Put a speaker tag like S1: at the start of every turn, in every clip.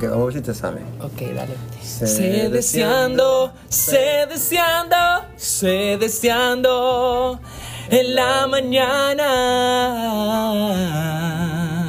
S1: Ok, vamos a ver si te sale.
S2: Ok, dale.
S1: Sé
S2: Sé deseando, sé deseando, sé deseando en la mañana.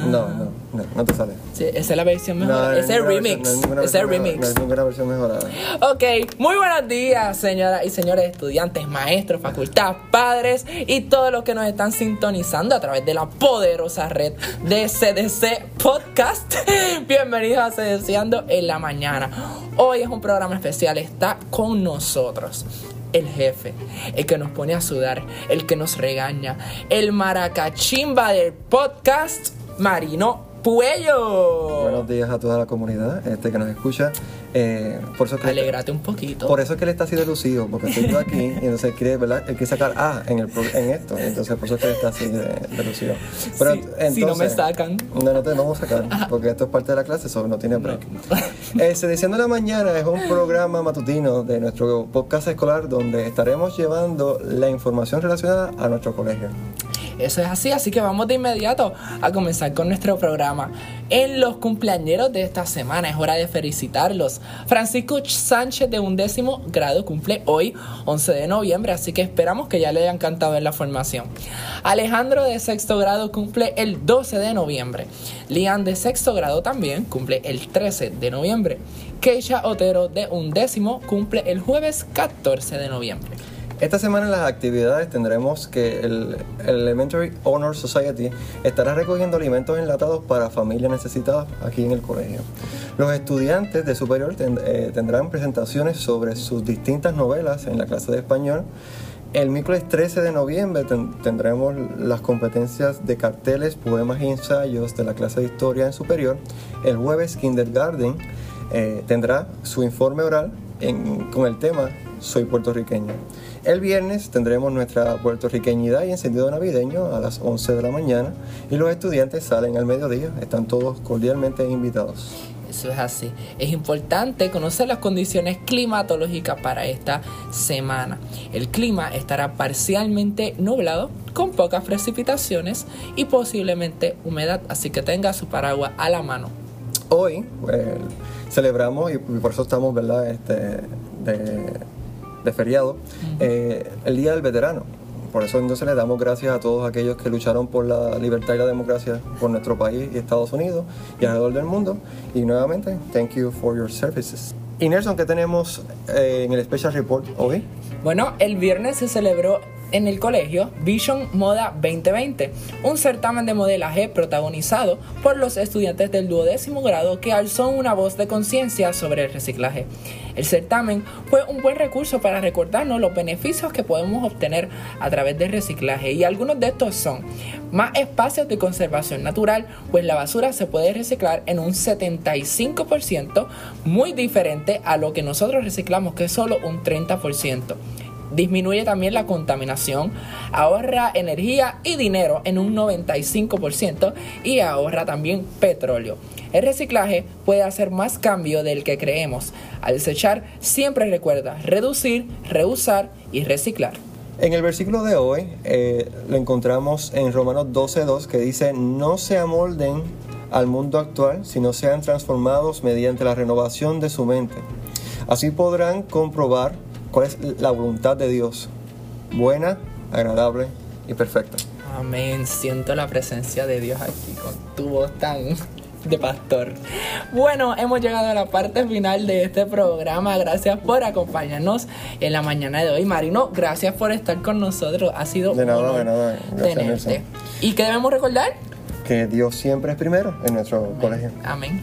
S1: No, no, no, no te sale.
S2: Sí, esa es la versión
S1: No,
S2: mejor.
S1: no
S2: ese es remix.
S1: versión, no
S2: ese es
S1: mejor-
S2: remix.
S1: No hay ninguna versión mejorada.
S2: Ok, muy buenos días, señoras y señores estudiantes, maestros, facultad, padres y todos los que nos están sintonizando a través de la poderosa red de CDC Podcast. Bienvenidos a CDCando en la mañana. Hoy es un programa especial, está con nosotros. El jefe, el que nos pone a sudar, el que nos regaña, el maracachimba del podcast, Marino Puello.
S1: Buenos días a toda la comunidad este, que nos escucha. Eh, por eso que
S2: Alégrate un poquito.
S1: Por eso es que él está así de lucido, porque estoy yo aquí y entonces quiere, ¿verdad? Él quiere sacar A en, el, en esto, entonces por eso es que él está así de, de lucido. Pero,
S2: Si- si no me sacan.
S1: No, no te no vamos a sacar, porque esto es parte de la clase, eso no tiene break. Eh, Sediciendo la Mañana es un programa matutino de nuestro podcast escolar donde estaremos llevando la información relacionada a nuestro colegio.
S2: Eso es así, así que vamos de inmediato a comenzar con nuestro programa. En los cumpleañeros de esta semana es hora de felicitarlos. Francisco Sánchez de undécimo grado cumple hoy, 11 de noviembre, así que esperamos que ya le hayan cantado en la formación. Alejandro de sexto grado cumple el 12 de noviembre. Lian de sexto grado también cumple el 13 de noviembre. Keisha Otero de undécimo cumple el jueves 14 de noviembre.
S1: Esta semana en las actividades tendremos que el, el Elementary Honor Society estará recogiendo alimentos enlatados para familias necesitadas aquí en el colegio. Los estudiantes de superior ten- eh, tendrán presentaciones sobre sus distintas novelas en la clase de español. El miércoles 13 de noviembre ten- tendremos las competencias de carteles, poemas y ensayos de la clase de historia en superior. El jueves Kindergarten eh, tendrá su informe oral en- con el tema Soy puertorriqueño. El viernes tendremos nuestra puertorriqueñidad y encendido navideño a las 11 de la mañana y los estudiantes salen al mediodía. Están todos cordialmente invitados.
S2: Eso es así. Es importante conocer las condiciones climatológicas para esta semana. El clima estará parcialmente nublado, con pocas precipitaciones y posiblemente humedad, así que tenga su paraguas a la mano.
S1: Hoy eh, celebramos, y por eso estamos ¿verdad? Este, de, de feriado, eh, el Día del Veterano. Por eso entonces le damos gracias a todos aquellos que lucharon por la libertad y la democracia por nuestro país y Estados Unidos y alrededor del mundo. Y nuevamente, thank you for your services. Y Nelson, ¿qué tenemos eh, en el Special Report hoy?
S2: Bueno, el viernes se celebró en el colegio Vision Moda 2020, un certamen de modelaje protagonizado por los estudiantes del duodécimo grado que alzó una voz de conciencia sobre el reciclaje. El certamen fue un buen recurso para recordarnos los beneficios que podemos obtener a través del reciclaje y algunos de estos son más espacios de conservación natural, pues la basura se puede reciclar en un 75%, muy diferente a lo que nosotros reciclamos que es solo un 30% disminuye también la contaminación, ahorra energía y dinero en un 95% y ahorra también petróleo. El reciclaje puede hacer más cambio del que creemos. Al desechar, siempre recuerda reducir, reusar y reciclar.
S1: En el versículo de hoy eh, lo encontramos en Romanos 12.2 que dice, no se amolden al mundo actual, sino sean transformados mediante la renovación de su mente. Así podrán comprobar cuál es la voluntad de Dios, buena, agradable y perfecta.
S2: Amén. Siento la presencia de Dios aquí con tu voz tan de pastor. Bueno, hemos llegado a la parte final de este programa. Gracias por acompañarnos en la mañana de hoy. Marino, gracias por estar con nosotros. Ha sido
S1: De nada,
S2: un honor
S1: de nada. Gracias,
S2: tenerte.
S1: Nelson.
S2: ¿Y qué debemos recordar?
S1: Que Dios siempre es primero en nuestro colegio.
S2: Amén.